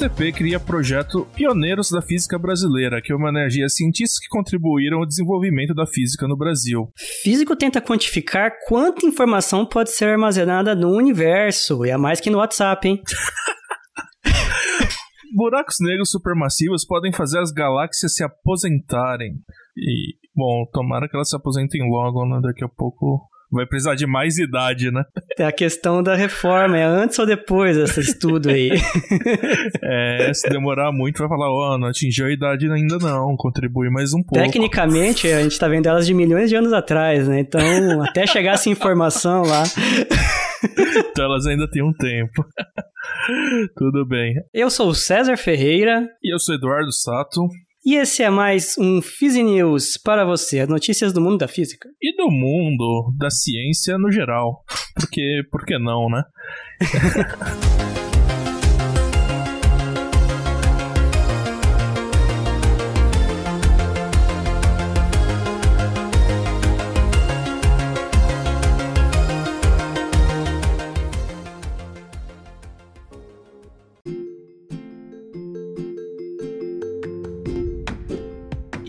ICTP cria projeto Pioneiros da Física Brasileira, que homenageia cientistas que contribuíram ao desenvolvimento da física no Brasil. Físico tenta quantificar quanta informação pode ser armazenada no universo, e é mais que no WhatsApp, hein? Buracos negros supermassivos podem fazer as galáxias se aposentarem. E, bom, tomara que elas se aposentem logo, né? Daqui a pouco vai precisar de mais idade, né? É a questão da reforma, é antes ou depois esse estudo aí. é, se demorar muito, vai falar, ó, oh, não atingiu a idade ainda não, contribui mais um pouco. Tecnicamente, a gente tá vendo elas de milhões de anos atrás, né? Então, até chegar essa informação lá. então elas ainda têm um tempo. Tudo bem. Eu sou o César Ferreira. E eu sou Eduardo Sato. E esse é mais um Physi News para você, as notícias do mundo da física. E do mundo da ciência no geral. Porque, por que não, né?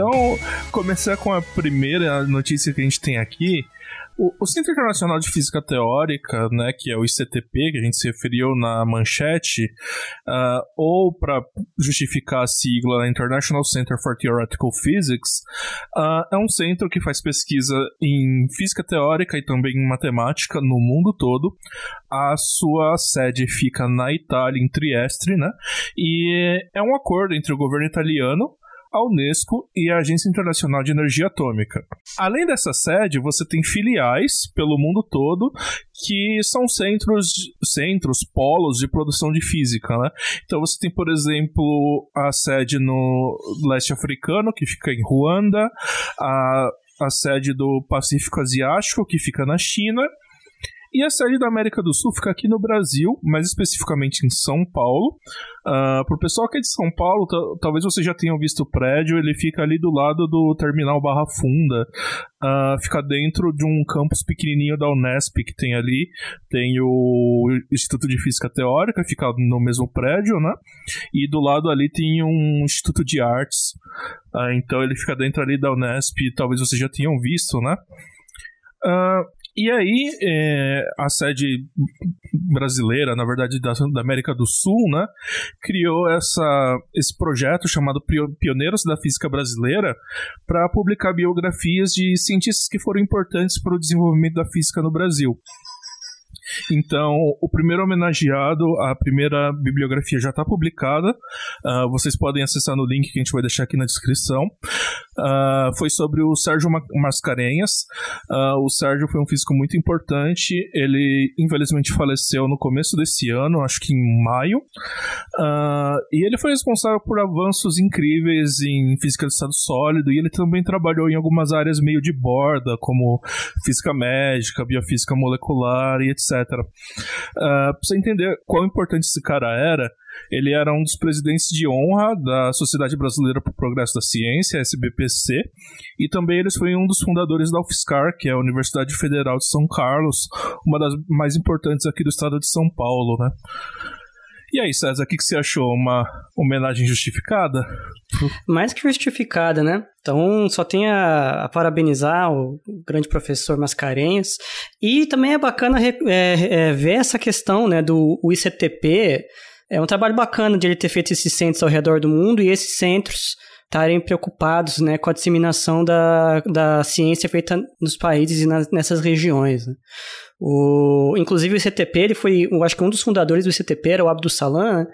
Então, começar com a primeira notícia que a gente tem aqui. O, Centro Internacional de Física Teórica, né, que é o ICTP, que a gente se referiu na manchete, uh, ou para justificar a sigla International Center for Theoretical Physics, uh, é um centro que faz pesquisa em física teórica e também em matemática no mundo todo. A sua sede fica na Itália, em Trieste, né, e é um acordo entre o governo italiano a Unesco e a Agência Internacional de Energia Atômica. Além dessa sede, você tem filiais pelo mundo todo que são centros, centros, polos de produção de física, né? Então você tem, por exemplo, a sede no leste africano, que fica em Ruanda, a, a sede do Pacífico Asiático, que fica na China, e a sede da América do Sul fica aqui no Brasil, mais especificamente em São Paulo. Uh, pro pessoal que é de São Paulo, talvez vocês já tenham visto o prédio, ele fica ali do lado do terminal Barra Funda. Uh, fica dentro de um campus pequenininho da Unesp que tem ali. Tem o Instituto de Física Teórica, fica no mesmo prédio, né? E do lado ali tem um Instituto de Artes. Uh, então ele fica dentro ali da Unesp, talvez vocês já tenham visto, né? Uh, e aí, é, a sede brasileira, na verdade da, da, América do Sul, né, criou essa, esse projeto chamado Pioneiros da Física Brasileira para publicar biografias de cientistas que foram importantes para o desenvolvimento da física no Brasil. Então, o primeiro homenageado, a primeira bibliografia já está publicada. Uh, vocês podem acessar no link que a gente vai deixar aqui na descrição. Uh, foi sobre o Sérgio Mascarenhas. Uh, o Sérgio foi um físico muito importante. Ele, infelizmente, faleceu no começo desse ano, acho que em maio. e ele foi responsável por avanços incríveis em física de estado sólido. E ele também trabalhou em algumas áreas meio de borda, como física médica, biofísica molecular e etc. Uh, pra você entender quão importante esse cara era, ele era um dos presidentes de honra da Sociedade Brasileira para o Progresso da Ciência, SBPC, e também ele foi um dos fundadores da UFSCar, que é a Universidade Federal de São Carlos, uma das mais importantes aqui do estado de São Paulo, né? E aí, César, o que, que você achou? Uma homenagem justificada? Mais que justificada, né? Então, só tem a, a parabenizar o, grande professor Mascarenhas. E também é bacana é, é, ver essa questão né, do ICTP é um trabalho bacana de ele ter feito esses centros ao redor do mundo e esses centros estarem preocupados né, com a disseminação da, da ciência feita nos países e nessas regiões. Né. O, inclusive o ICTP, ele foi, eu acho que um dos fundadores do ICTP era o Abdus Salam,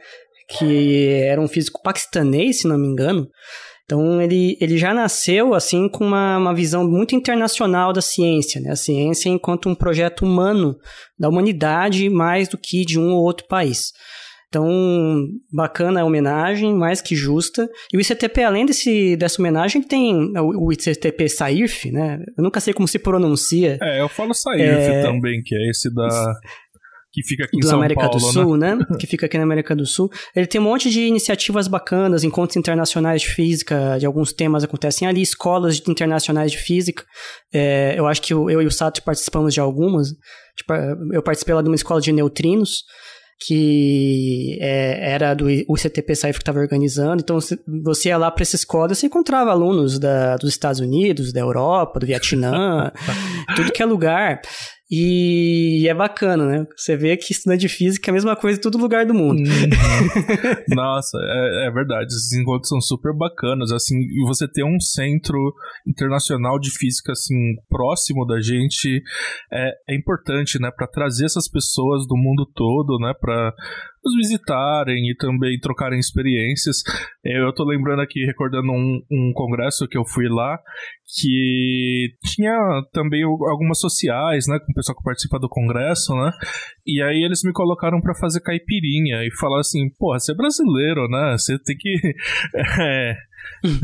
que era um físico paquistanês, se não me engano. Então ele, ele já nasceu assim com uma, uma visão muito internacional da ciência, né? A ciência enquanto um projeto humano da humanidade mais do que de um ou outro país. Então, bacana a homenagem, mais que justa. E o ICTP, além desse, dessa homenagem, tem o, o ICTP SAIRF, né? Eu nunca sei como se pronuncia. É, eu falo SAIRF é... também, que é esse da que fica aqui em do São América Paulo, do Sul, né? que fica aqui na América do Sul. Ele tem um monte de iniciativas bacanas, encontros internacionais de física, de alguns temas acontecem ali, escolas internacionais de física. É, eu acho que eu, eu e o Sato participamos de algumas. Tipo, eu participei lá de uma escola de neutrinos que é, era do o CTP Saif que estava organizando. Então, você ia lá para essa escola, você encontrava alunos da, dos Estados Unidos, da Europa, do Vietnã, tudo que é lugar. E é bacana, né? Você vê que estudante de física é a mesma coisa em todo lugar do mundo. Uhum. Nossa, é, é, verdade. Esses encontros são super bacanas. Assim, você ter um centro internacional de física assim próximo da gente é, é importante, né? Para trazer essas pessoas do mundo todo, né? Para nos visitarem e também trocarem experiências. Eu tô lembrando aqui, recordando um, um congresso que eu fui lá, que tinha também algumas sociais, né, com o pessoal que participa do congresso, né, e aí eles me colocaram para fazer caipirinha e falaram assim, porra, você é brasileiro, né, você tem que... É,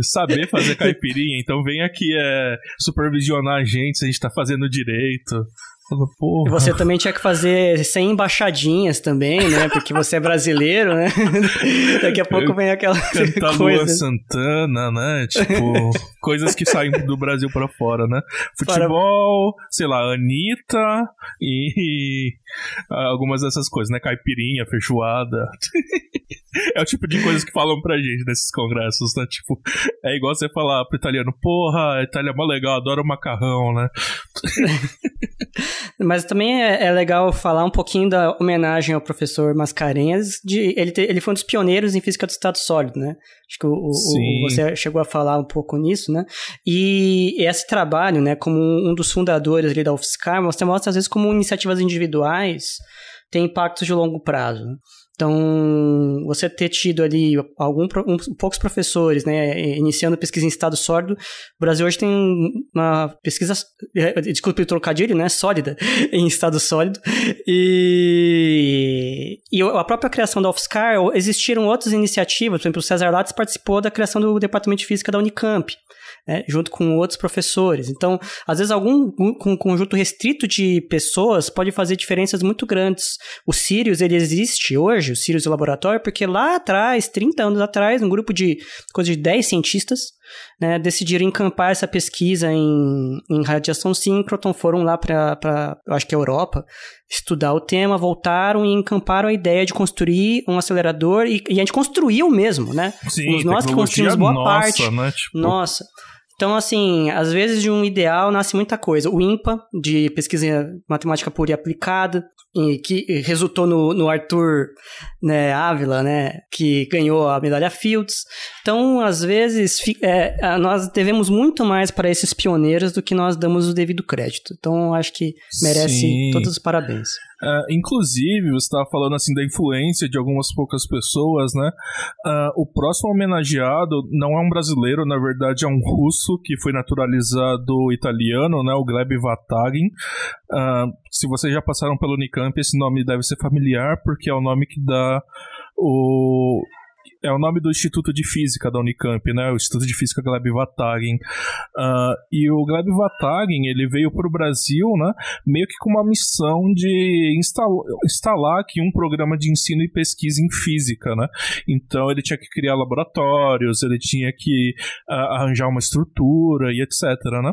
saber fazer caipirinha, então vem aqui é, supervisionar a gente se a gente tá fazendo direito. Porra. E você também tinha que fazer 100 embaixadinhas também, né? Porque você é brasileiro, né? Daqui a pouco vem aquela Cantar coisa. Lua Santana, né? Tipo, coisas que saem do Brasil para fora, né? Futebol, para... sei lá, Anitta e algumas dessas coisas, né? Caipirinha, feijoada. é o tipo de coisas que falam pra gente nesses congressos, né? Tipo, é igual você falar pro italiano, porra, a Itália é mó legal, adoro macarrão, né? Mas também é, é, legal falar um pouquinho da homenagem ao professor Mascarenhas. De, ele, te, ele foi um dos pioneiros em física do estado sólido, né? Acho que o, o, você chegou a falar um pouco nisso, né? E esse trabalho, né, como um dos fundadores ali da UFSCar, você mostra às vezes como iniciativas individuais têm impactos de longo prazo. Então, você ter tido ali algum, um, poucos professores, né, iniciando pesquisa em estado sólido, o Brasil hoje tem uma pesquisa, é, desculpe o trocadilho, né, sólida, em estado sólido, e, e a própria criação da UFSCar, existiram outras iniciativas, por exemplo, o César Lattes participou da criação do Departamento de Física da Unicamp, né, junto com outros professores. Então, às vezes, algum um conjunto restrito de pessoas pode fazer diferenças muito grandes. O Sirius, ele existe hoje, o Sirius Laboratório, porque lá atrás, 30 anos atrás, um grupo de coisa de 10 cientistas né, decidiram encampar essa pesquisa em, em radiação síncroton, foram lá para, eu acho que a Europa, estudar o tema, voltaram e encamparam a ideia de construir um acelerador, e, e a gente construiu mesmo, né? Sim, nós que construímos boa nossa, parte. Né? Tipo... Nossa. Então, assim, às vezes de um ideal nasce muita coisa. O IMPA, de pesquisa matemática pura e aplicada, que resultou no, no Arthur né, Ávila, né, que ganhou a medalha Fields. Então, às vezes, é, nós devemos muito mais para esses pioneiros do que nós damos o devido crédito. Então, acho que merece Sim. todos os parabéns. Uh, inclusive, você estava falando assim da influência de algumas poucas pessoas, né? Uh, o próximo homenageado não é um brasileiro, na verdade é um russo que foi naturalizado italiano, né? O Gleb Vatagin. Uh, se vocês já passaram pelo Unicamp, esse nome deve ser familiar, porque é o nome que dá o é o nome do Instituto de Física da Unicamp, né? O Instituto de Física Gleb Vatagin. Uh, e o Gleb Vatagin, ele veio para o Brasil, né? Meio que com uma missão de instalar, instalar aqui um programa de ensino e pesquisa em física, né? Então ele tinha que criar laboratórios, ele tinha que uh, arranjar uma estrutura e etc, né?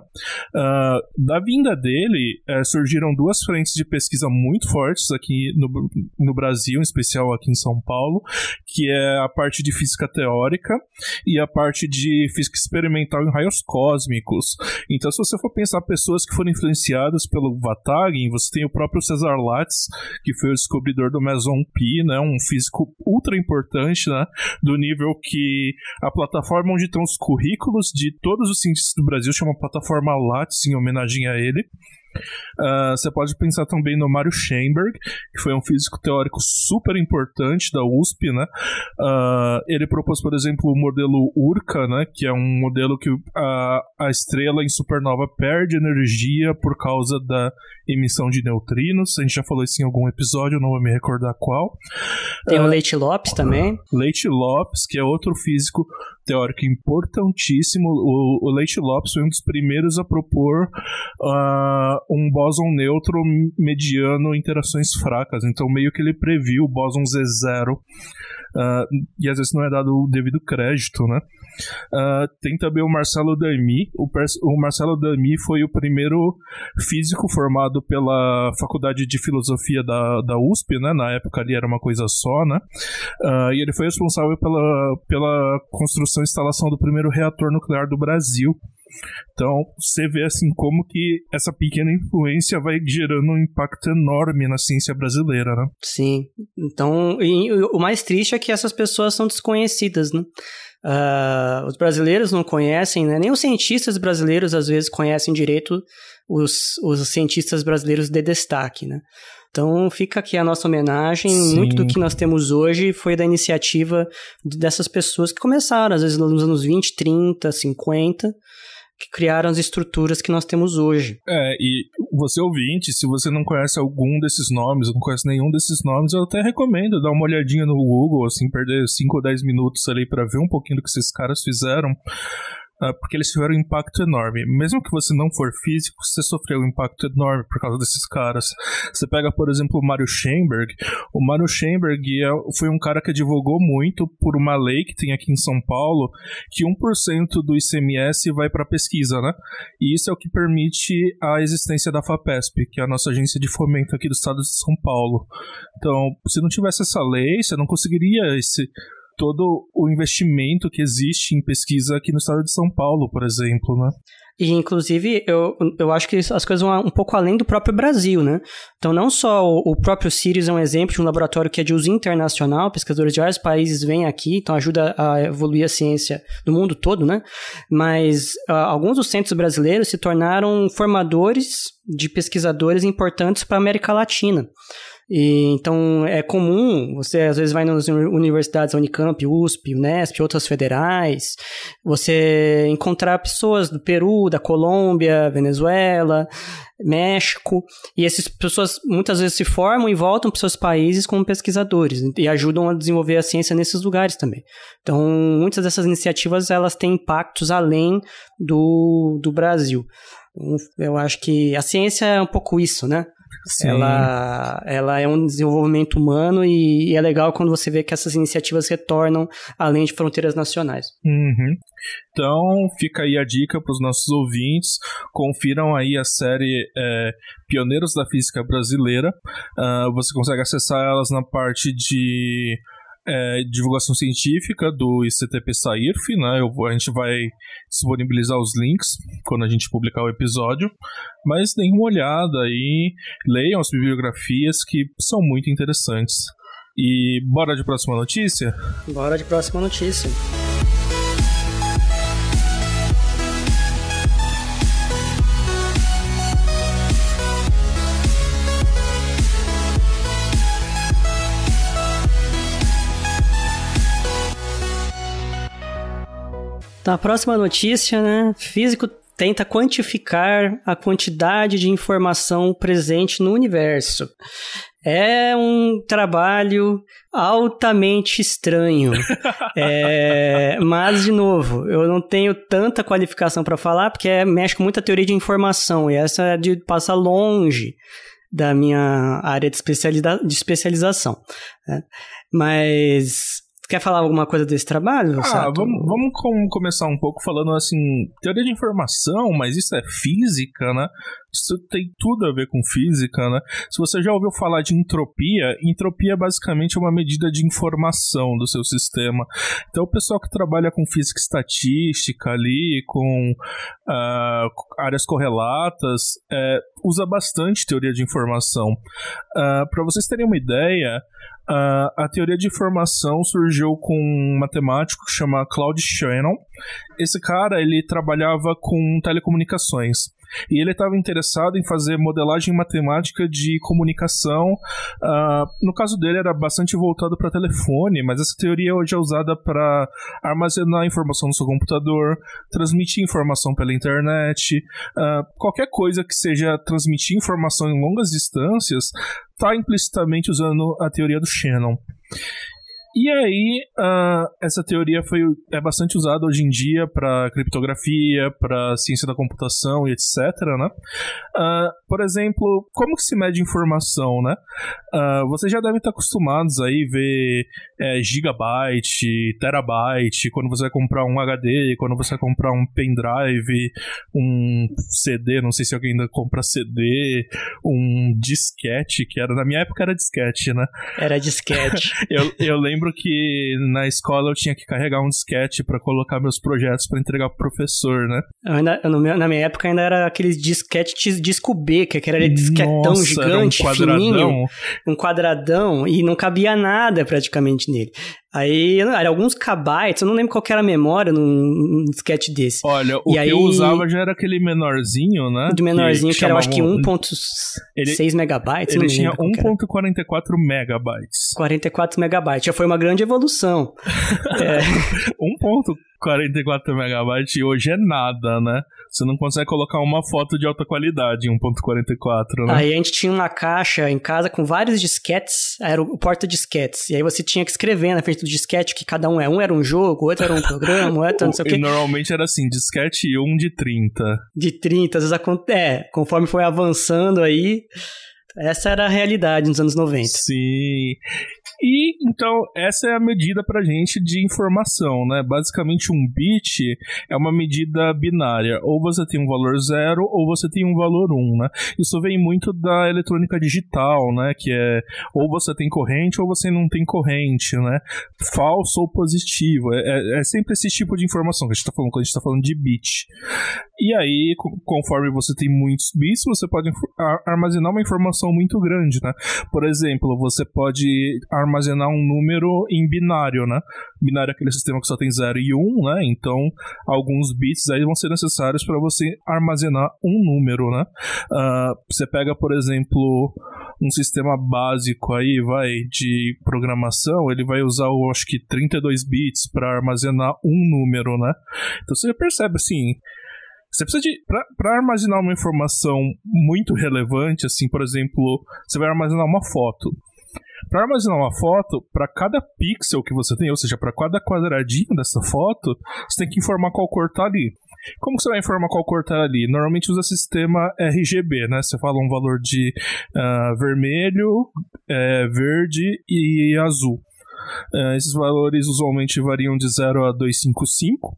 Uh, da vinda dele, uh, surgiram duas frentes de pesquisa muito fortes aqui no, no Brasil, em especial aqui em São Paulo, que é a parte parte de física teórica e a parte de física experimental em raios cósmicos. Então, se você for pensar pessoas que foram influenciadas pelo Vatagen, você tem o próprio Cesar Lattes, que foi o descobridor do Meson Pi, né, um físico ultra importante, né, do nível que a plataforma onde estão os currículos de todos os cientistas do Brasil chama plataforma Lattes em homenagem a ele. Uh, você pode pensar também no Mario Schoenberg, que foi um físico teórico super importante da USP, né? Uh, ele propôs, por exemplo, o modelo URCA, né? Que é um modelo que a, a estrela em supernova perde energia por causa da emissão de neutrinos. A gente já falou isso em algum episódio, não vou me recordar qual. Tem uh, o Leite Lopes também. Leite Lopes, que é outro físico teórico importantíssimo. O, o Leite Lopes foi um dos primeiros a propor uh, um bóson neutro mediano interações fracas. Então, meio que ele previu o bóson Z0. Uh, e às vezes não é dado o devido crédito, né? Uh, tem também o Marcelo Dami. O, o, Marcelo Dami foi o primeiro físico formado pela Faculdade de Filosofia da, da USP, né? Na época ali era uma coisa só, né? Uh, e ele foi responsável pela, pela construção e instalação do primeiro reator nuclear do Brasil. Então, você vê assim como que essa pequena influência vai gerando um impacto enorme na ciência brasileira, né? Sim. Então, o mais triste é que essas pessoas são desconhecidas, né? Uh, os brasileiros não conhecem, né? nem os cientistas brasileiros às vezes conhecem direito os, os cientistas brasileiros de destaque, né? Então fica aqui a nossa homenagem. Sim. Muito do que nós temos hoje foi da iniciativa dessas pessoas que começaram, às vezes nos anos 20, 30, 50, que criaram as estruturas que nós temos hoje. É, e você ouvinte, se você não conhece algum desses nomes, não conhece nenhum desses nomes, eu até recomendo dar uma olhadinha no Google, assim, perder 5 ou 10 minutos ali para ver um pouquinho do que esses caras fizeram. Uh, porque eles tiveram um impacto enorme. Mesmo que você não for físico, você sofreu um impacto enorme por causa desses caras. Você pega, por exemplo, o Mario Schoenberg. O Mario Schoenberg é, foi um cara que advogou muito por uma lei que tem aqui em São Paulo, que 1% do ICMS vai para pesquisa, né? E isso é o que permite a existência da FAPESP, que é a nossa agência de fomento aqui do estado de São Paulo. Então, se não tivesse essa lei, você não conseguiria esse todo o investimento que existe em pesquisa aqui no estado de São Paulo, por exemplo, né? E, inclusive, eu, eu acho que as coisas vão um pouco além do próprio Brasil, né? Então, não só o, o próprio Sirius é um exemplo de um laboratório que é de uso internacional, pesquisadores de vários países vêm aqui, então ajuda a evoluir a ciência no mundo todo, né? Mas uh, alguns dos centros brasileiros se tornaram formadores de pesquisadores importantes para a América Latina. E, então é comum, você às vezes vai nas universidades Unicamp, USP, Unesp, outras federais, você encontrar pessoas do Peru, da Colômbia, Venezuela, México, e essas pessoas muitas vezes se formam e voltam para seus países como pesquisadores e ajudam a desenvolver a ciência nesses lugares também. Então, muitas dessas iniciativas elas têm impactos além do, do Brasil. Eu acho que a ciência é um pouco isso, né? Ela, ela é um desenvolvimento humano e, e, é legal quando você vê que essas iniciativas retornam além de fronteiras nacionais. Uhum. Então, fica aí a dica para os nossos ouvintes. Confiram aí a série é, Pioneiros da Física Brasileira. Uh, você consegue acessar elas na parte de é, divulgação científica do ICTP SAIRF, né? Eu, a gente vai disponibilizar os links quando a gente publicar o episódio, mas deem uma olhada aí, leiam as bibliografias que são muito interessantes. E bora de próxima notícia? Bora de próxima notícia. Então, a próxima notícia, né? Físico tenta quantificar a quantidade de informação presente no universo. É um trabalho altamente estranho. é, mas, de novo, eu não tenho tanta qualificação para falar, porque é, mexe com muita teoria de informação, e essa é de passa longe da minha área de, especializa de especialização. Né? Mas quer falar alguma coisa desse trabalho? Ah, vamos, vamos com, começar um pouco falando assim, teoria de informação, mas isso é física, né? Isso tem tudo a ver com física, né? Se você já ouviu falar de entropia, entropia basicamente é uma medida de informação do seu sistema. Então, o pessoal que trabalha com física estatística ali, com uh, áreas correlatas, é, usa bastante teoria de informação. Uh, Para vocês terem uma ideia, Uh, a teoria de informação surgiu com um matemático que chama Claude Shannon. Esse cara, ele trabalhava com telecomunicações. E ele estava interessado em fazer modelagem matemática de comunicação. Uh, no caso dele, era bastante voltado para telefone, mas essa teoria hoje é usada para armazenar informação no seu computador, transmitir informação pela internet, uh, qualquer coisa que seja transmitir informação em longas distâncias está implicitamente usando a teoria do Shannon. E aí, uh, essa teoria foi, é bastante usada hoje em dia para criptografia, para ciência da computação e etc, né? Uh, por exemplo, como que se mede informação, né? Uh, vocês já devem estar acostumados aí ver é, gigabyte, terabyte, quando você vai comprar um HD, quando você vai comprar um pendrive, um CD, não sei se alguém ainda compra CD, um disquete, que era, na minha época era disquete, né? Era disquete. eu, eu lembro lembro que na escola eu tinha que carregar um disquete para colocar meus projetos para entregar pro professor, né? Eu ainda, eu, na minha época ainda era aqueles disquetes disco B, que era disquetão Nossa, gigante, um fininho, um quadradão, e não cabia nada praticamente nele. Aí, era alguns kbytes, eu não lembro qual era a memória num, num disquete desse. Olha, o e que aí, eu usava já era aquele menorzinho, né? De menorzinho, que, que era, acho que 1.6 megabytes, Ele tinha 1.44 megabytes. 44 megabytes, já foi uma grande evolução. é. 1.44 megabytes hoje é nada, né? Você não consegue colocar uma foto de alta qualidade em 1.44, né? Aí a gente tinha uma caixa em casa com vários disquetes, era o porta-disquetes. E aí você tinha que escrever na frente do disquete que cada um é. Um era um jogo, outro era um programa, outro não sei o quê. E normalmente era assim, disquete 1 de 30. De 30, às vezes acontece. É, conforme foi avançando aí. Essa era a realidade nos anos 90. Sim. E então essa é a medida pra gente de informação, né? Basicamente um bit é uma medida binária, ou você tem um valor zero ou você tem um valor um, né? Isso vem muito da eletrônica digital, né? Que é ou você tem corrente ou você não tem corrente, né? Falso ou positivo. É, é, é sempre esse tipo de informação que a gente tá falando quando a gente tá falando de bit. E aí, conforme você tem muitos bits, você pode armazenar uma informação muito grande, né? Por exemplo, você pode armazenar um número em binário, né? Binário é aquele sistema que só tem 0 e 1, um, né? Então, alguns bits aí vão ser necessários para você armazenar um número, né? Uh, você pega, por exemplo, um sistema básico aí, vai, de programação, ele vai usar, eu acho que 32 bits para armazenar um número, né? Então você percebe, assim, você precisa de. Para armazenar uma informação muito relevante, assim, por exemplo, você vai armazenar uma foto. Para armazenar uma foto, para cada pixel que você tem, ou seja, para cada quadradinho dessa foto, você tem que informar qual cor tá ali. Como você vai informar qual cor tá ali? Normalmente usa sistema RGB, né? Você fala um valor de uh, vermelho, é, verde e azul. Uh, esses valores usualmente variam de 0 a 255.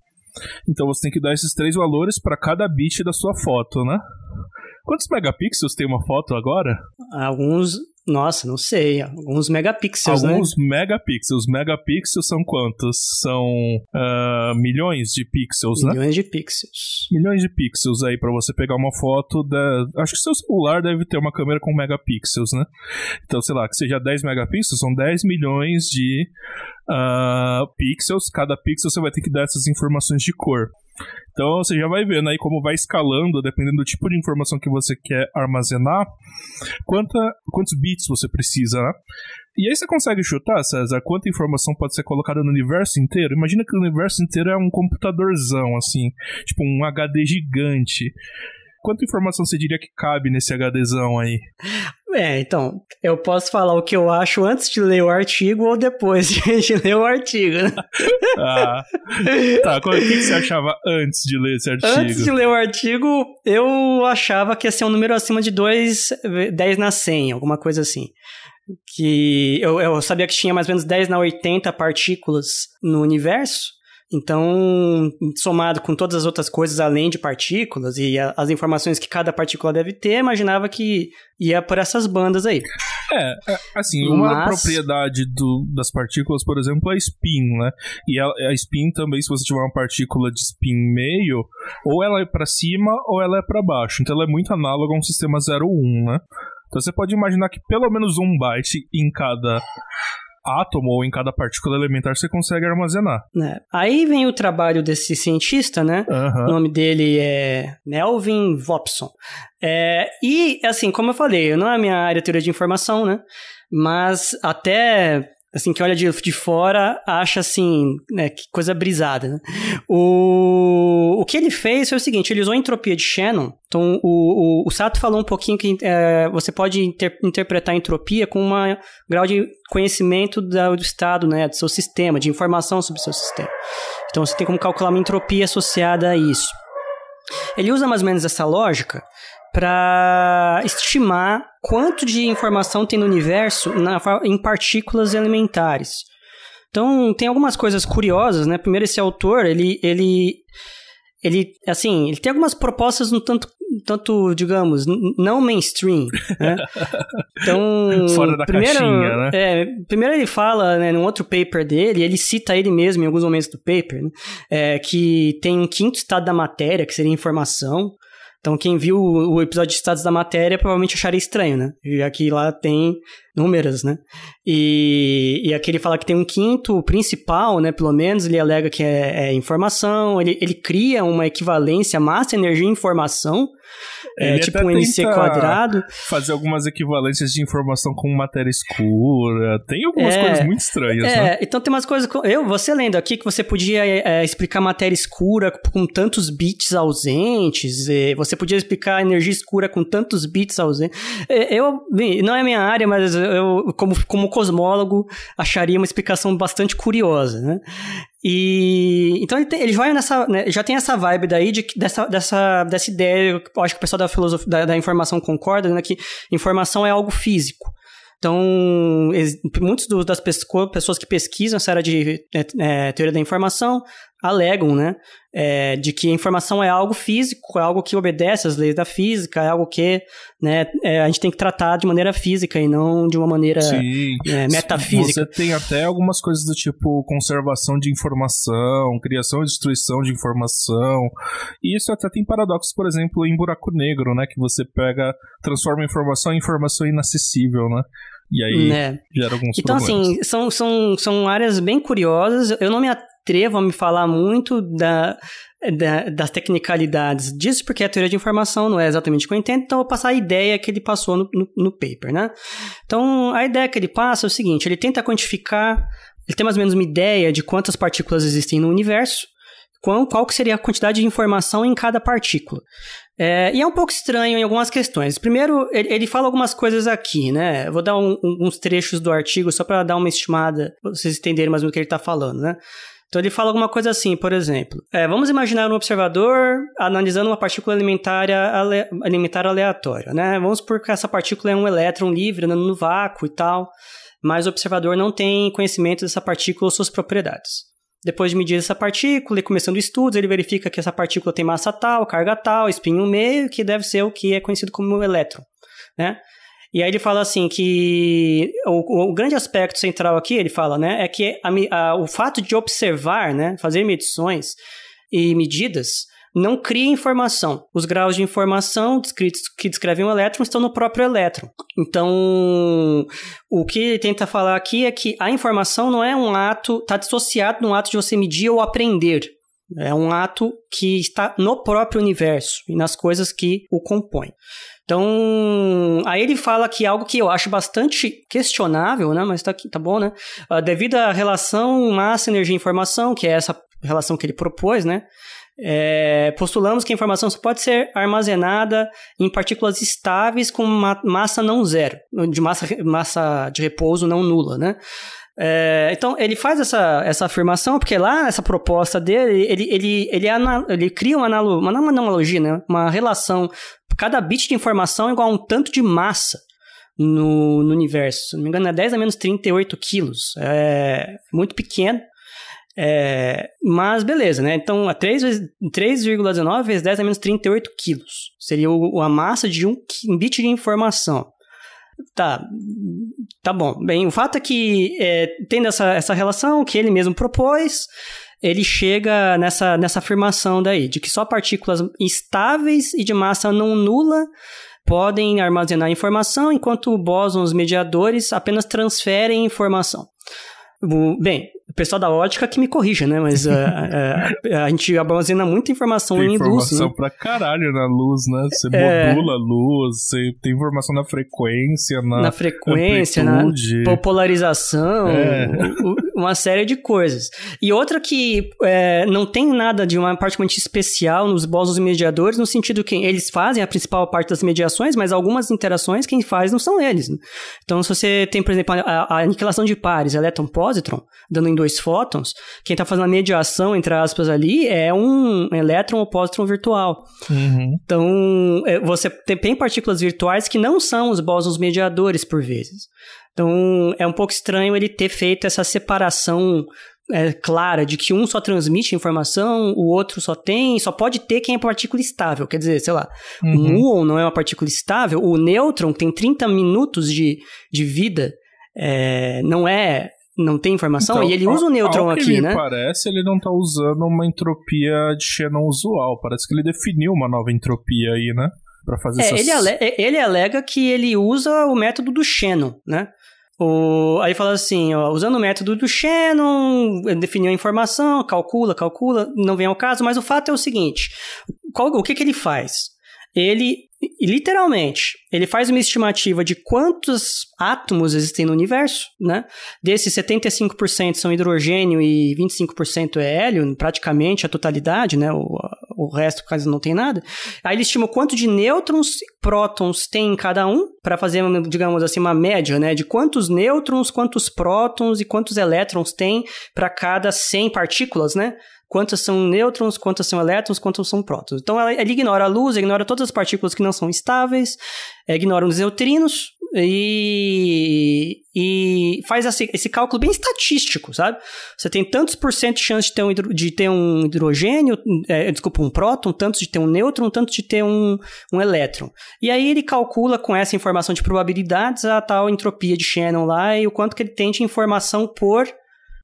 Então você tem que dar esses três valores para cada bit da sua foto, né? Quantos megapixels tem uma foto agora? Alguns nossa, não sei. Alguns megapixels, Alguns né? megapixels. Megapixels são quantos? São uh, milhões de pixels, milhões né? Milhões de pixels. Milhões de pixels aí para você pegar uma foto da. Acho que seu celular deve ter uma câmera com megapixels, né? Então, sei lá, que seja 10 megapixels, são 10 milhões de uh, pixels. Cada pixel você vai ter que dar essas informações de cor. Então você já vai vendo aí como vai escalando, dependendo do tipo de informação que você quer armazenar, quanta, quantos bits você precisa, né? E aí você consegue chutar, César, quanta informação pode ser colocada no universo inteiro? Imagina que o universo inteiro é um computadorzão, assim, tipo um HD gigante. Quanta informação você diria que cabe nesse HDzão aí? É, então, eu posso falar o que eu acho antes de ler o artigo ou depois de ler o artigo, né? ah, tá, o que você achava antes de ler esse artigo? Antes de ler o artigo, eu achava que ia ser um número acima de 2, 10 na 100, alguma coisa assim. que eu, eu sabia que tinha mais ou menos 10 na 80 partículas no universo, então, somado com todas as outras coisas além de partículas e a, as informações que cada partícula deve ter, imaginava que ia por essas bandas aí. É, é assim, uma Mas... propriedade do, das partículas, por exemplo, é spin, né? E a, a spin também, se você tiver uma partícula de spin meio, ou ela é para cima ou ela é para baixo. Então ela é muito análoga a um sistema 01, né? Então você pode imaginar que pelo menos um byte em cada átomo ou em cada partícula elementar você consegue armazenar. É. Aí vem o trabalho desse cientista, né? Uhum. O nome dele é Melvin Vopson. É, e, assim, como eu falei, não é a minha área de teoria de informação, né? Mas até assim, que olha de, de fora, acha assim, né, que coisa brisada, né? O, o que ele fez foi o seguinte, ele usou a entropia de Shannon, então o, o, o Sato falou um pouquinho que é, você pode inter, interpretar a entropia com um grau de conhecimento da, do estado, né, do seu sistema, de informação sobre o seu sistema. Então você tem como calcular uma entropia associada a isso. Ele usa mais ou menos essa lógica para estimar quanto de informação tem no universo na, em partículas elementares. Então, tem algumas coisas curiosas, né? Primeiro, esse autor, ele, ele, ele assim, ele tem algumas propostas no tanto, tanto digamos, não mainstream, né? Então, Fora da primeiro, caixinha, né? É, primeiro ele fala, né, num outro paper dele, ele cita ele mesmo em alguns momentos do paper, né, é, que tem um quinto estado da matéria, que seria informação, então, quem viu o episódio de Estados da Matéria provavelmente acharia estranho, né? Já que lá tem números, né? E, e aqui ele fala que tem um quinto, principal, né? Pelo menos, ele alega que é, é informação, ele, ele cria uma equivalência massa, energia e informação, é, tipo um MC quadrado. Fazer algumas equivalências de informação com matéria escura. Tem algumas é, coisas muito estranhas, é, né? Então tem umas coisas. Eu, você lendo aqui que você podia é, explicar matéria escura com tantos bits ausentes. você podia explicar energia escura com tantos bits ausentes. eu, não é minha área, mas eu, como, como cosmólogo, acharia uma explicação bastante curiosa, né? E então ele, tem, ele vai nessa, né, já tem essa vibe daí de, dessa, dessa, dessa ideia, eu acho que o pessoal da filosofia da, da informação concorda, né, que informação é algo físico. Então, muitas das pessoas que pesquisam essa área de é, é, teoria da informação alegam, né, é, de que a informação é algo físico, é algo que obedece às leis da física, é algo que né, é, a gente tem que tratar de maneira física e não de uma maneira é, metafísica. Você tem até algumas coisas do tipo conservação de informação, criação e destruição de informação. E isso até tem paradoxos, por exemplo, em buraco negro, né, que você pega, transforma informação em informação inacessível, né? E aí né. gera alguns então, problemas. Então, assim, são, são, são áreas bem curiosas. Eu não me atrevo a me falar muito da, da, das tecnicalidades disso, porque a teoria de informação não é exatamente o que eu entendo, então eu vou passar a ideia que ele passou no, no, no paper, né? Então, a ideia que ele passa é o seguinte, ele tenta quantificar, ele tem mais ou menos uma ideia de quantas partículas existem no universo, qual, qual que seria a quantidade de informação em cada partícula. É, e é um pouco estranho em algumas questões. Primeiro, ele, ele fala algumas coisas aqui, né? Eu vou dar um, um, uns trechos do artigo só para dar uma estimada, pra vocês entenderem mais ou menos o que ele está falando, né? Então ele fala alguma coisa assim, por exemplo. É, vamos imaginar um observador analisando uma partícula alimentar, ale, alimentar aleatória, né? Vamos supor que essa partícula é um elétron livre andando no vácuo e tal, mas o observador não tem conhecimento dessa partícula ou suas propriedades. Depois de medir essa partícula e começando estudos, ele verifica que essa partícula tem massa tal, carga tal, espinho meio, que deve ser o que é conhecido como elétron, né? E aí ele fala assim que o, o grande aspecto central aqui, ele fala, né, é que a, a, o fato de observar, né, fazer medições e medidas não cria informação. Os graus de informação descritos que descrevem o elétron estão no próprio elétron. Então, o que ele tenta falar aqui é que a informação não é um ato, está dissociado um ato de você medir ou aprender. É um ato que está no próprio universo e nas coisas que o compõem. Então, aí ele fala que algo que eu acho bastante questionável, né? Mas tá, tá bom, né? Uh, devido à relação massa, energia e informação, que é essa relação que ele propôs, né? É, postulamos que a informação só pode ser armazenada em partículas estáveis com massa não zero, de massa, massa de repouso não nula, né? É, então, ele faz essa, essa afirmação, porque lá nessa proposta dele, ele, ele, ele, ele, ele cria uma, uma, analogia, né? uma relação. Cada bit de informação é igual a um tanto de massa no, no universo. Se não me engano, é 10 a menos 38 quilos. É muito pequeno. É, mas beleza, né? Então, 3,19 vezes 10 a menos 38 quilos. Seria a massa de um bit de informação. Tá, tá bom. Bem, o fato é que, é, tendo essa, essa relação que ele mesmo propôs, ele chega nessa, nessa afirmação daí, de que só partículas estáveis e de massa não nula podem armazenar informação, enquanto bósons mediadores apenas transferem informação. Bem, o pessoal da ótica que me corrija, né? Mas uh, uh, a gente armazena muita informação tem em informação luz. Informação né? pra caralho na luz, né? Você é... modula a luz, você tem informação na frequência, na, na frequência, amplitude. na polarização, é. Uma série de coisas. E outra que é, não tem nada de uma particularmente especial nos bósons mediadores, no sentido que eles fazem a principal parte das mediações, mas algumas interações quem faz não são eles. Né? Então, se você tem, por exemplo, a, a aniquilação de pares elétron-positron, dando em dois fótons, quem está fazendo a mediação, entre aspas, ali é um elétron ou pósitron virtual. Uhum. Então, é, você tem partículas virtuais que não são os bósons mediadores, por vezes. Então, é um pouco estranho ele ter feito essa separação é, clara de que um só transmite informação, o outro só tem, só pode ter quem é partícula estável. Quer dizer, sei lá, uhum. o muon não é uma partícula estável, o nêutron tem 30 minutos de, de vida, é, não é não tem informação, então, e ele usa o nêutron aqui, que né? parece, ele não está usando uma entropia de Shannon usual. Parece que ele definiu uma nova entropia aí, né? Para fazer é, essas... ele, alega, ele alega que ele usa o método do Shannon, né? O, aí fala assim, ó, usando o método do Shannon, definiu a informação, calcula, calcula, não vem ao caso, mas o fato é o seguinte, qual, o que, que ele faz? Ele e, literalmente, ele faz uma estimativa de quantos átomos existem no universo, né? Desses 75% são hidrogênio e 25% é hélio, praticamente a totalidade, né? O, o resto quase não tem nada. Aí ele estima quanto de nêutrons e prótons tem em cada um, para fazer, digamos assim, uma média, né? De quantos nêutrons, quantos prótons e quantos elétrons tem para cada 100 partículas, né? Quantas são nêutrons, quantas são elétrons, quantos são prótons. Então ele ignora a luz, ignora todas as partículas que não são estáveis, é, ignora os neutrinos e, e faz esse, esse, cálculo bem estatístico, sabe? Você tem tantos por cento de chance de ter um, de ter um hidrogênio, é, desculpa, um próton, tantos de ter um nêutron, tantos de ter um, um elétron. E aí ele calcula com essa informação de probabilidades a tal entropia de Shannon lá e o quanto que ele tem de informação por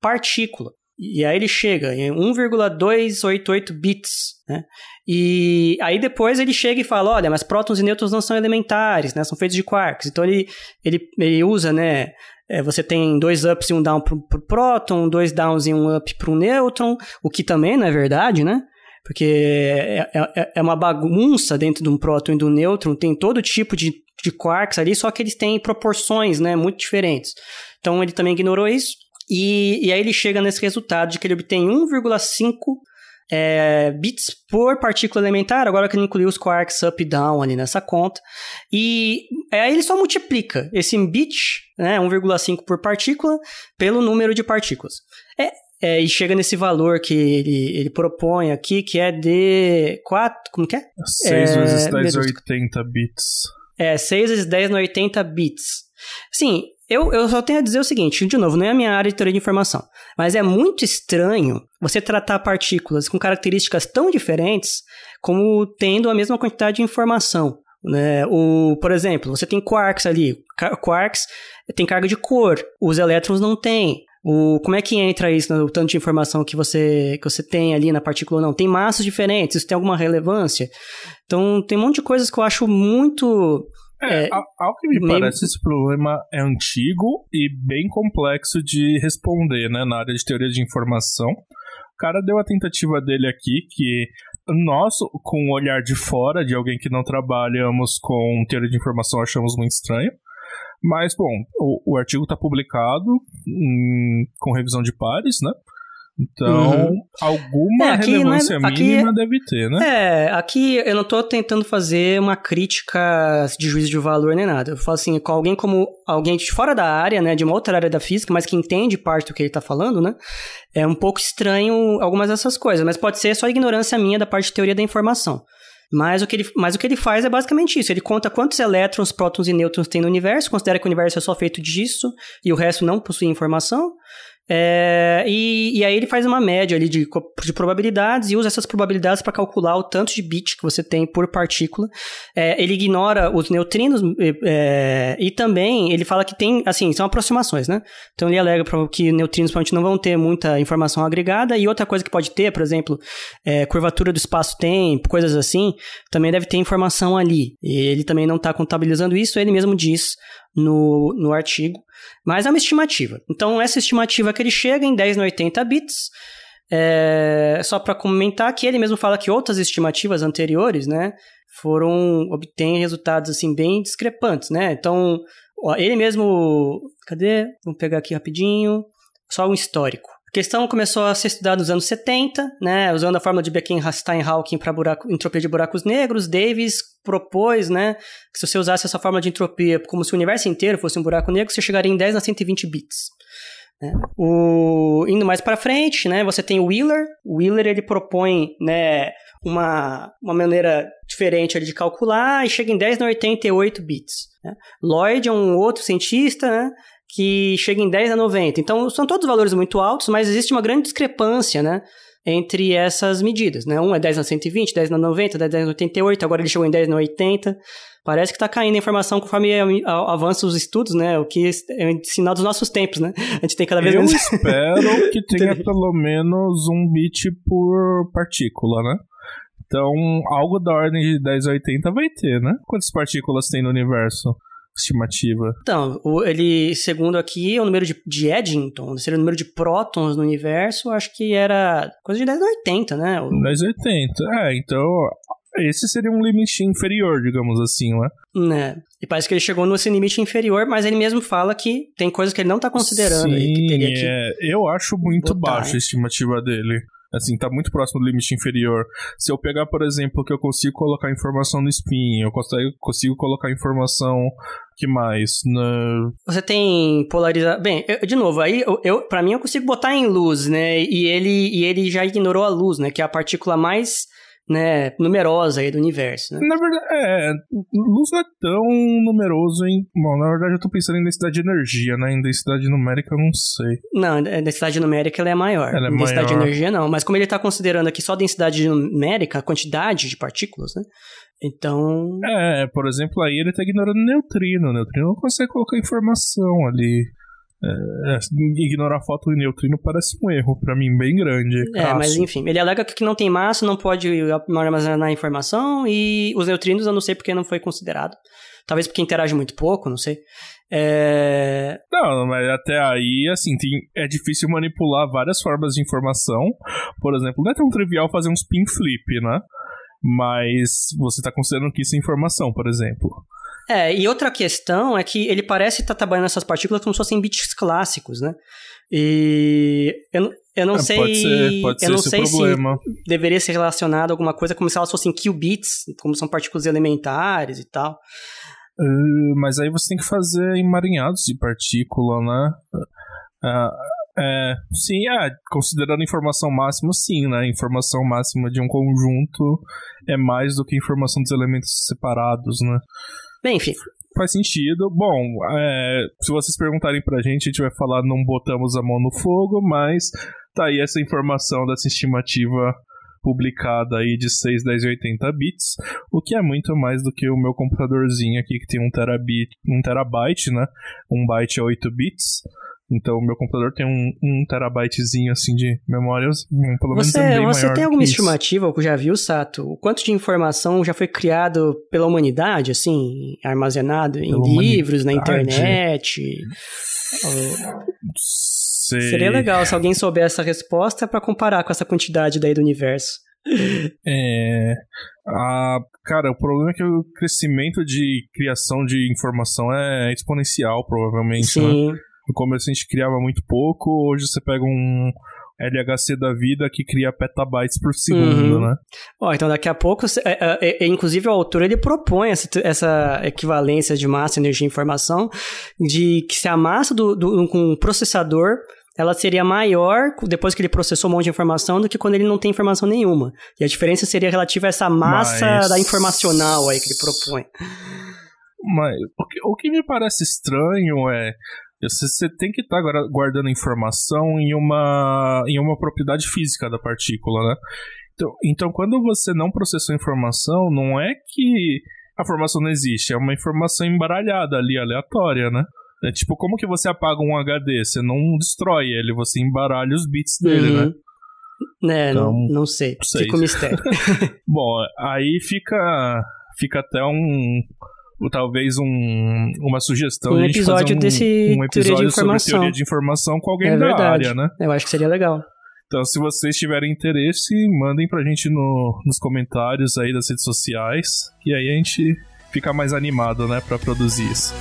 partícula. E aí ele chega em 1,288 bits, né? E aí depois ele chega e fala, olha, mas prótons e nêutrons não são elementares, né? São feitos de quarks. Então ele, ele, ele usa, né? É, você tem dois ups e um down para o próton, dois downs e um up para o nêutron, o que também não é verdade, né? Porque é, é, é uma bagunça dentro de um próton e do nêutron, tem todo tipo de, de quarks ali, só que eles têm proporções, né? Muito diferentes. Então ele também ignorou isso. E, e aí ele chega nesse resultado de que ele obtém 1,5 é, bits por partícula elementar, agora que ele incluiu os quarks up e down ali nessa conta. E aí ele só multiplica esse bit, né, 1,5 por partícula, pelo número de partículas. É, é, e chega nesse valor que ele, ele propõe aqui, que é de 4, como que é? 6 é, vezes 10 na 80 bits. É, 6 vezes 10 na 80 bits. Sim, eu, eu só tenho a dizer o seguinte, de novo, não é a minha área de teoria de informação, mas é muito estranho você tratar partículas com características tão diferentes como tendo a mesma quantidade de informação. Né? O, por exemplo, você tem quarks ali, quarks tem carga de cor, os elétrons não têm. O, como é que entra isso no tanto de informação que você, que você tem ali na partícula ou não? Tem massas diferentes, isso tem alguma relevância? Então, tem um monte de coisas que eu acho muito é, é, ao que me meio... parece, esse problema é antigo e bem complexo de responder, né, na área de teoria de informação. O cara deu a tentativa dele aqui, que nós, com o olhar de fora, de alguém que não trabalhamos com teoria de informação, achamos muito estranho. Mas, bom, o, o artigo está publicado hum, com revisão de pares, né? Então, uhum. alguma é, aqui, relevância né, mínima deve ter, né? É, aqui eu não estou tentando fazer uma crítica de juízo de valor nem nada. Eu falo assim, com alguém como alguém de fora da área, né, de uma outra área da física, mas que entende parte do que ele está falando, né? É um pouco estranho algumas dessas coisas, mas pode ser só ignorância minha da parte de teoria da informação. Mas o, que ele, mas o que ele faz é basicamente isso. Ele conta quantos elétrons, prótons e nêutrons tem no universo, considera que o universo é só feito disso e o resto não possui informação. É, e, e, aí ele faz uma média ali de, de probabilidades e usa essas probabilidades para calcular o tanto de bit que você tem por partícula. É, ele ignora os neutrinos é, e também ele fala que tem, assim, são aproximações, né? Então ele alega que neutrinos provavelmente não vão ter muita informação agregada e outra coisa que pode ter, por exemplo, é, curvatura do espaço-tempo, coisas assim, também deve ter informação ali. E ele também não está contabilizando isso, ele mesmo diz no, no artigo, mas é uma estimativa. Então, essa estimativa que ele chega em 10 no 80 bits, é, só para comentar que ele mesmo fala que outras estimativas anteriores, né, foram obtêm resultados assim bem discrepantes, né? Então, ele mesmo, cadê? Vamos pegar aqui rapidinho, só um histórico. A questão começou a ser estudada nos anos 70, né, usando a fórmula de Becken-Stein-Hawking para entropia de buracos negros. Davis propôs né, que se você usasse essa fórmula de entropia como se o universo inteiro fosse um buraco negro, você chegaria em 10 na 120 bits. Né? O, indo mais para frente, né, você tem o Wheeler. O Wheeler ele propõe né, uma, uma maneira diferente de calcular e chega em 10 na 88 bits. Né? Lloyd é um outro cientista, né, que chega em 10 a 90. Então, são todos valores muito altos, mas existe uma grande discrepância, né? Entre essas medidas, né? Um é 10 na 120, 10 na 90, 10 na 88, agora ele chegou em 10 na 80. Parece que está caindo a informação conforme avançam os estudos, né? O que é sinal dos nossos tempos, né? A gente tem cada vez Eu menos... espero que tenha pelo menos um bit por partícula, né? Então, algo da ordem de 10 a 80 vai ter, né? Quantas partículas tem no universo? Estimativa? Então, ele, segundo aqui, o número de, de Eddington, seria o número de prótons no universo, acho que era coisa de 10 a 80, né? 10 a 80, é, então esse seria um limite inferior, digamos assim, né? Né. E parece que ele chegou nesse limite inferior, mas ele mesmo fala que tem coisas que ele não tá considerando. Sim, que teria que é, eu acho muito botar, baixa a estimativa dele. Assim, tá muito próximo do limite inferior. Se eu pegar, por exemplo, que eu consigo colocar informação no spin, eu consigo, consigo colocar informação que mais? Na... Você tem polarizar. Bem, eu, de novo, aí eu, eu para mim eu consigo botar em luz, né? E ele e ele já ignorou a luz, né? Que é a partícula mais né, numerosa aí do universo, né? Na verdade, é, luz não é tão numeroso em... Bom, na verdade eu tô pensando em densidade de energia, né? Em densidade numérica eu não sei. Não, a densidade numérica ela é maior. Ela é densidade maior. de energia não, mas como ele tá considerando aqui só densidade numérica, a quantidade de partículas, né? Então... É, por exemplo, aí ele tá ignorando neutrino. Neutrino não consegue colocar informação ali. É, ignorar a foto de neutrino parece um erro, para mim, bem grande. É, mas enfim, ele alega que não tem massa, não pode armazenar informação e os neutrinos eu não sei porque não foi considerado. Talvez porque interage muito pouco, não sei. É... Não, mas até aí, assim, tem, é difícil manipular várias formas de informação. Por exemplo, não é tão trivial fazer um spin flip, né? Mas você está considerando que isso é informação, por exemplo. É, e outra questão é que ele parece estar tá trabalhando essas partículas como se fossem bits clássicos, né? E eu, eu não é, sei. Pode ser, pode eu não ser sei problema. se deveria ser relacionado a alguma coisa como se elas fossem qubits, como são partículas elementares e tal. Uh, mas aí você tem que fazer emaranhados de partícula, né? Uh, é, sim, é, considerando informação máxima, sim, né? Informação máxima de um conjunto é mais do que informação dos elementos separados, né? Bem, enfim. Faz sentido. Bom, é, se vocês perguntarem pra gente, a gente vai falar não botamos a mão no fogo, mas tá aí essa informação dessa estimativa publicada aí de 6, 10 e 80 bits, o que é muito mais do que o meu computadorzinho aqui que tem 1 terabit, 1 terabyte, né? 1 byte é 8 bits. Então, o meu computador tem um, um terabytezinho assim de memórias, um, pelo menos Você, é bem você maior tem alguma estimativa, ou já viu, Sato? O quanto de informação já foi criado pela humanidade, assim, armazenado em Pela livros, na humanidade? internet? Sei. Seria legal se alguém souber essa resposta pra comparar com essa quantidade daí do universo. É. A, cara, o problema é que o crescimento de criação de informação é exponencial, provavelmente. Né? No começo a gente criava muito pouco, hoje você pega um LHC da vida que cria petabytes por segundo, Uhum. né? Ó, então daqui a pouco, é, é, é, inclusive o autor ele propõe essa, essa equivalência de massa, energia e informação, de que se a massa do, do, com um processador ela seria maior depois que ele processou um monte de informação do que quando ele não tem informação nenhuma. E a diferença seria relativa a essa massa Mas... da informacional aí que ele propõe. Mas o que, o que me parece estranho é você tem que estar tá guardando informação em uma, em uma propriedade física da partícula, né? Então, então, quando você não processou informação, não é que a informação não existe, é uma informação embaralhada ali, aleatória, né? É tipo, como que você apaga um HD? Você não destrói ele, você embaralha os bits dele, né? uhum. né? É, então, não, não sei. sei. Fica um mistério. Bom, aí fica, fica até um talvez um, uma sugestão um episódio um, desse um episódio de informação. sobre teoria de informação com alguém é da área, né? Eu acho que seria legal. Então, se vocês tiverem interesse, mandem pra gente no, nos comentários aí das redes sociais, e aí a gente fica mais animado, né, pra produzir isso.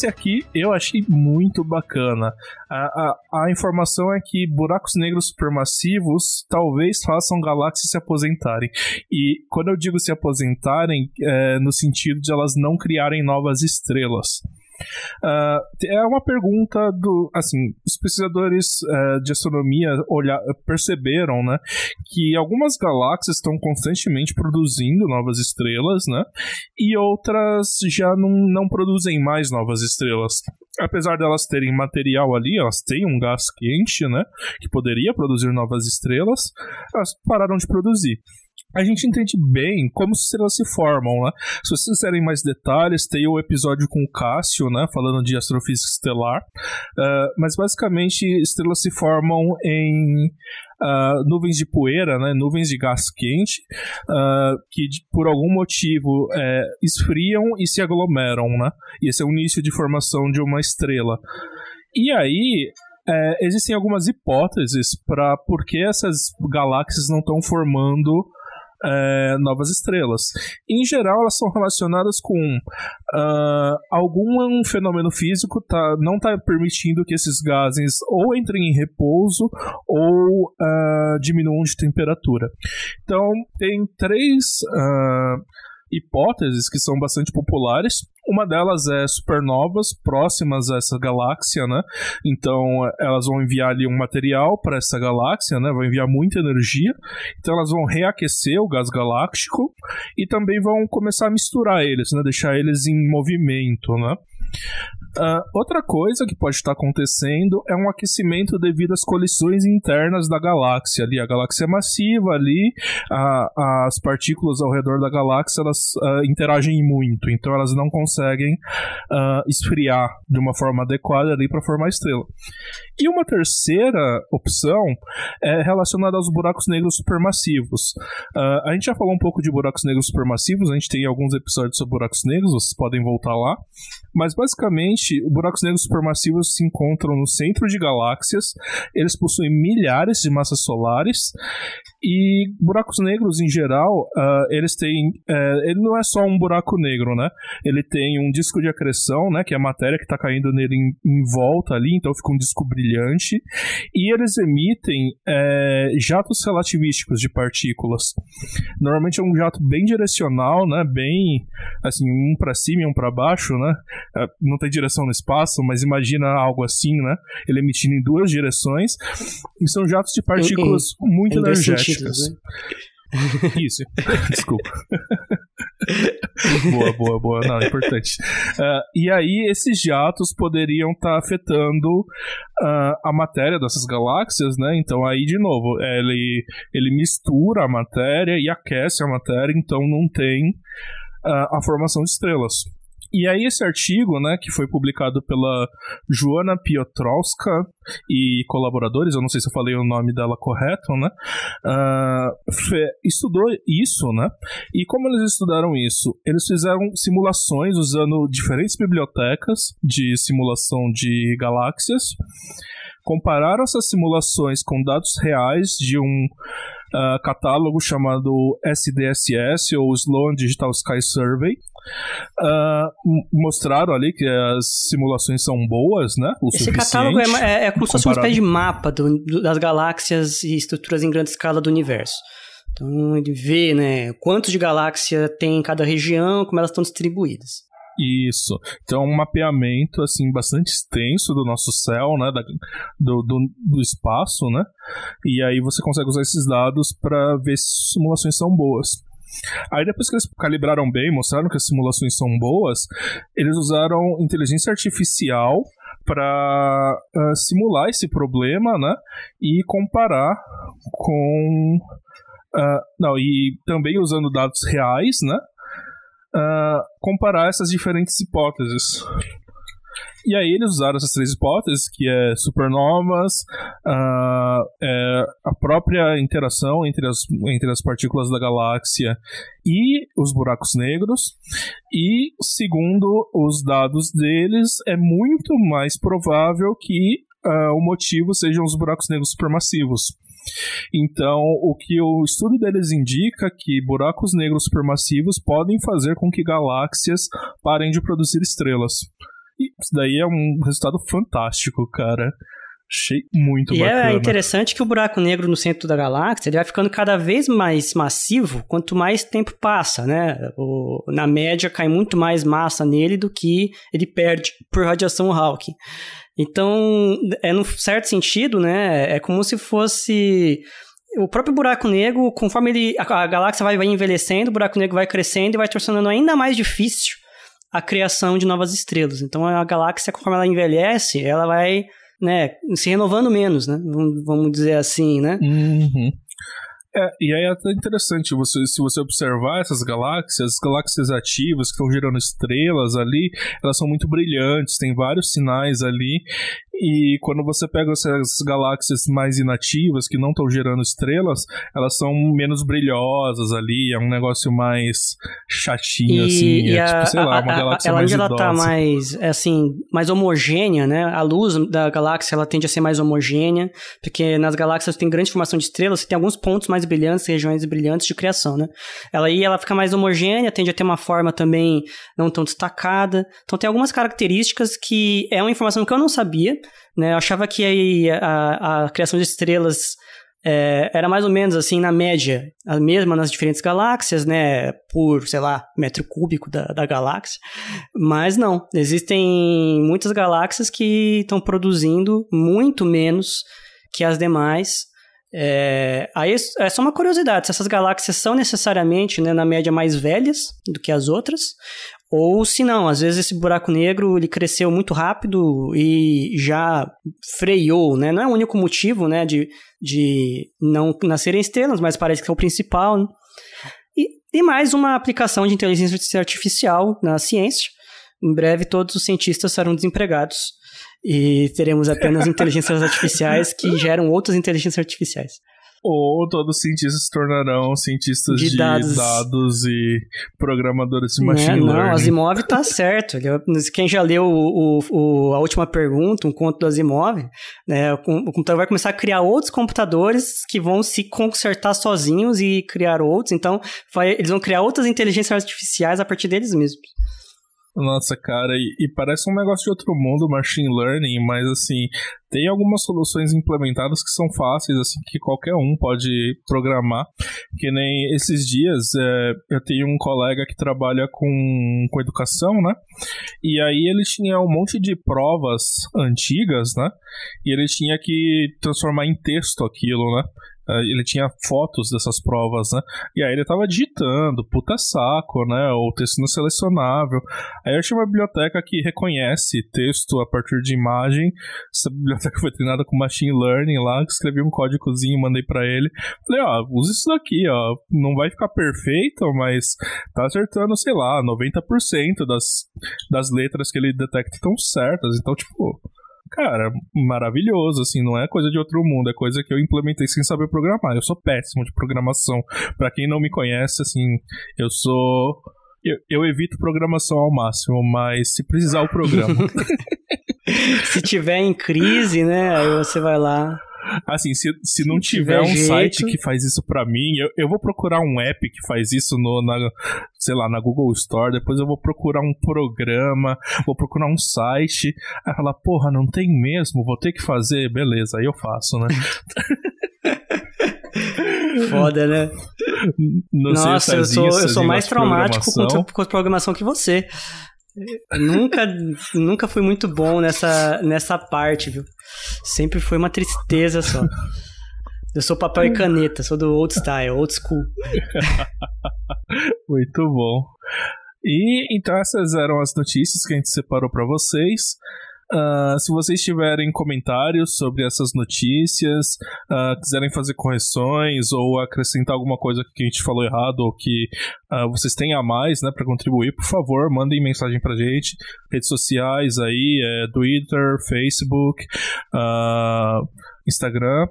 Esse aqui eu achei muito bacana. A, a, a informação é que buracos negros supermassivos talvez façam galáxias se aposentarem. E quando eu digo se aposentarem, é no sentido de elas não criarem novas estrelas. Uh, é uma pergunta do. Assim, os pesquisadores uh, de astronomia olhar, perceberam né, que algumas galáxias estão constantemente produzindo novas estrelas, né? E outras já não, não produzem mais novas estrelas. Apesar delas terem material ali, elas têm um gás quente, né? Que poderia produzir novas estrelas, elas pararam de produzir a gente entende bem como as estrelas se formam, né? Se vocês quiserem mais detalhes, tem o episódio com o Cássio, né? Falando de astrofísica estelar. Uh, mas basicamente, estrelas se formam em uh, nuvens de poeira, né? Nuvens de gás quente, uh, que por algum motivo é, esfriam e se aglomeram, né? E esse é o início de formação de uma estrela. E aí, é, existem algumas hipóteses para por que essas galáxias não estão formando é, novas estrelas. Em geral, elas são relacionadas com uh, algum fenômeno físico tá, não está permitindo que esses gases ou entrem em repouso ou uh, diminuam de temperatura. Então, tem três. Uh, hipóteses que são bastante populares. Uma delas é supernovas próximas a essa galáxia, né? Então elas vão enviar ali um material para essa galáxia, né? Vão enviar muita energia. Então elas vão reaquecer o gás galáctico e também vão começar a misturar eles, né? Deixar eles em movimento, né? Uh, outra coisa que pode estar acontecendo é um aquecimento devido às colisões internas da galáxia. Ali, a galáxia é massiva, ali a, as partículas ao redor da galáxia elas uh, interagem muito, então elas não conseguem uh, esfriar de uma forma adequada ali para formar estrela. E uma terceira opção é relacionada aos buracos negros supermassivos. a gente já falou um pouco de buracos negros supermassivos, a gente tem alguns episódios sobre buracos negros, vocês podem voltar lá, mas basicamente buracos negros supermassivos se encontram no centro de galáxias, eles possuem milhares de massas solares e buracos negros em geral, uh, eles têm, uh, ele não é só um buraco negro, né? Ele tem um disco de acreção, né, que é a matéria que está caindo nele em, em, volta ali, então fica um disco brilhante, e eles emitem uh, jatos relativísticos de partículas. Normalmente é um jato bem direcional, né, bem assim, um para cima e um para baixo, né? Uh, não tem direção direção no espaço, mas imagina algo assim, né? Ele emitindo em duas direções. E são jatos de partículas em, em, muito em energéticas. Né? Isso, desculpa. boa, boa, boa. Não, é importante. Uh, e aí, esses jatos poderiam estar tá afetando uh, a matéria dessas galáxias, né? Então, aí, de novo, ele, ele mistura a matéria e aquece a matéria, então não tem uh, a formação de estrelas. E aí esse artigo, né, que foi publicado pela Joana Piotrowska e colaboradores, eu não sei se eu falei o nome dela correto, né, uh, estudou isso, né, e como eles estudaram isso? Eles fizeram simulações usando diferentes bibliotecas de simulação de galáxias, compararam essas simulações com dados reais de um uh, catálogo chamado SDSS, ou Sloan Digital Sky Survey. Uh, mostraram ali que as simulações são boas, né? Esse catálogo é, é, é como se fosse uma espécie de mapa do, do, das galáxias e estruturas em grande escala do universo. Então ele vê, né, quantos de galáxia tem em cada região, como elas estão distribuídas. Isso. Então, um mapeamento, assim, bastante extenso do nosso céu, né? Da, do, do, do, espaço, né? E aí você consegue usar esses dados para ver se simulações são boas. Aí depois que eles calibraram bem, mostraram que as simulações são boas, eles usaram inteligência artificial para uh, simular esse problema, né? E comparar com Uh, não, e também usando dados reais, né? Uh, comparar essas diferentes hipóteses. E aí eles usaram essas três hipóteses, que é supernovas, uh, é a própria interação entre as, entre as partículas da galáxia e os buracos negros, e segundo os dados deles, é muito mais provável que uh, o motivo sejam os buracos negros supermassivos. Então, o que o estudo deles indica é que buracos negros supermassivos podem fazer com que galáxias parem de produzir estrelas. E isso daí é um resultado fantástico, cara. Achei muito e é bacana. E é interessante que o buraco negro no centro da galáxia ele vai ficando cada vez mais massivo quanto mais tempo passa, né? O, na média cai muito mais massa nele do que ele perde por radiação Hawking. Então, é num certo sentido, né? É como se fosse o próprio buraco negro, conforme ele, a, a galáxia vai, vai envelhecendo, o buraco negro vai crescendo e vai tornando ainda mais difícil a criação de novas estrelas. Então, a galáxia, conforme ela envelhece, ela vai né, se renovando menos, né? Vamos dizer assim, né? Uhum. É, e aí é até interessante, você, se você observar essas galáxias, as galáxias ativas que estão gerando estrelas ali, elas são muito brilhantes, tem vários sinais ali, e quando você pega essas galáxias mais inativas, que não estão gerando estrelas, elas são menos brilhosas ali, é um negócio mais chatinho, e, assim. E é a, tipo, sei lá, uma galáxia ela, mais ela idosa. tá mais, assim, mais homogênea, né? A luz da galáxia, ela tende a ser mais homogênea, porque nas galáxias tem grande formação de estrelas, você tem alguns pontos mais brilhantes, regiões brilhantes de criação, né? Ela aí, ela fica mais homogênea, tende a ter uma forma também não tão destacada. Então tem algumas características que é uma informação que eu não sabia, né? Eu achava que a, a, a criação de estrelas é, era mais ou menos assim, na média, a mesma nas diferentes galáxias, né? Por, sei lá, metro cúbico da, da galáxia. Mas não, existem muitas galáxias que estão produzindo muito menos que as demais. É, aí é só uma curiosidade: se essas galáxias são necessariamente, né, na média, mais velhas do que as outras, ou se não, às vezes esse buraco negro ele cresceu muito rápido e já freou, né? Não é o único motivo, né, de, de não nascerem estrelas, mas parece que é o principal. Né? E, e mais uma aplicação de inteligência artificial na ciência. Em breve todos os cientistas serão desempregados e teremos apenas inteligências artificiais que geram outras inteligências artificiais. Ou todos os cientistas se tornarão cientistas de, de dados. dados. e programadores de machine não, learning. Não, Asimov tá certo. Quem já leu o, o, a última pergunta, um conto do Asimov, né, o, o computador vai começar a criar outros computadores que vão se consertar sozinhos e criar outros. Então, vai, eles vão criar outras inteligências artificiais a partir deles mesmos. Nossa, cara, e, e, parece um negócio de outro mundo, machine learning, mas assim, tem algumas soluções implementadas que são fáceis, assim, que qualquer um pode programar. Que nem esses dias, é, eu tenho um colega que trabalha com, com educação, né? E aí ele tinha um monte de provas antigas, né? E ele tinha que transformar em texto aquilo, né? Uh, ele tinha fotos dessas provas, né? E aí ele tava digitando, puta saco, né? O texto não selecionável. Aí eu achei uma biblioteca que reconhece texto a partir de imagem. Essa biblioteca foi treinada com machine learning lá, escrevi um códigozinho, mandei para ele. Falei, ó, usa isso daqui, ó. Não vai ficar perfeito, mas tá acertando, sei lá, 90% das, das letras que ele detecta estão certas. Então, tipo, cara, maravilhoso, assim, não é coisa de outro mundo, é coisa que eu implementei sem saber programar. Eu sou péssimo de programação. Para quem não me conhece, assim, eu sou. Eu, eu, evito programação ao máximo, mas se precisar o programa. se tiver em crise, né? Aí você vai lá. Assim, se, se não se tiver, tiver, um jeito... site que faz isso para mim, eu, eu vou procurar um app que faz isso no, na, sei lá, na Google Store, depois eu vou procurar um programa, vou procurar um site, aí falar, porra, não tem mesmo, vou ter que fazer, beleza, aí eu faço, né? Foda, né? Não Nossa, eu sou, eu sou mais traumático com, com programação que você nunca, nunca fui muito bom nessa, nessa parte, viu? Sempre foi uma tristeza só. Eu sou papel e caneta, sou do old style, old school. muito bom. E então essas eram as notícias que a gente separou para vocês. Uh, se vocês tiverem comentários sobre essas notícias, uh, quiserem fazer correções ou acrescentar alguma coisa que a gente falou errado ou que uh, vocês têm a mais né, para contribuir, por favor, mandem mensagem pra gente. Redes sociais aí, é Twitter, Facebook, Instagram.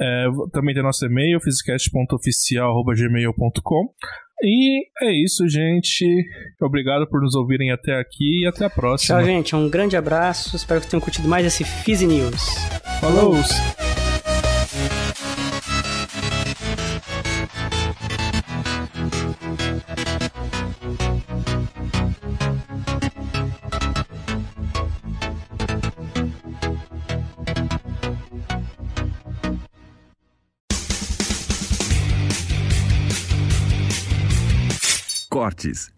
É, também tem nosso e-mail, physicast.oficial.gmail.com. E é isso, gente. Obrigado por nos ouvirem até aqui e até a próxima. Tchau, gente. Um grande abraço. Espero que tenham curtido mais esse Fizz News. Falou! Edição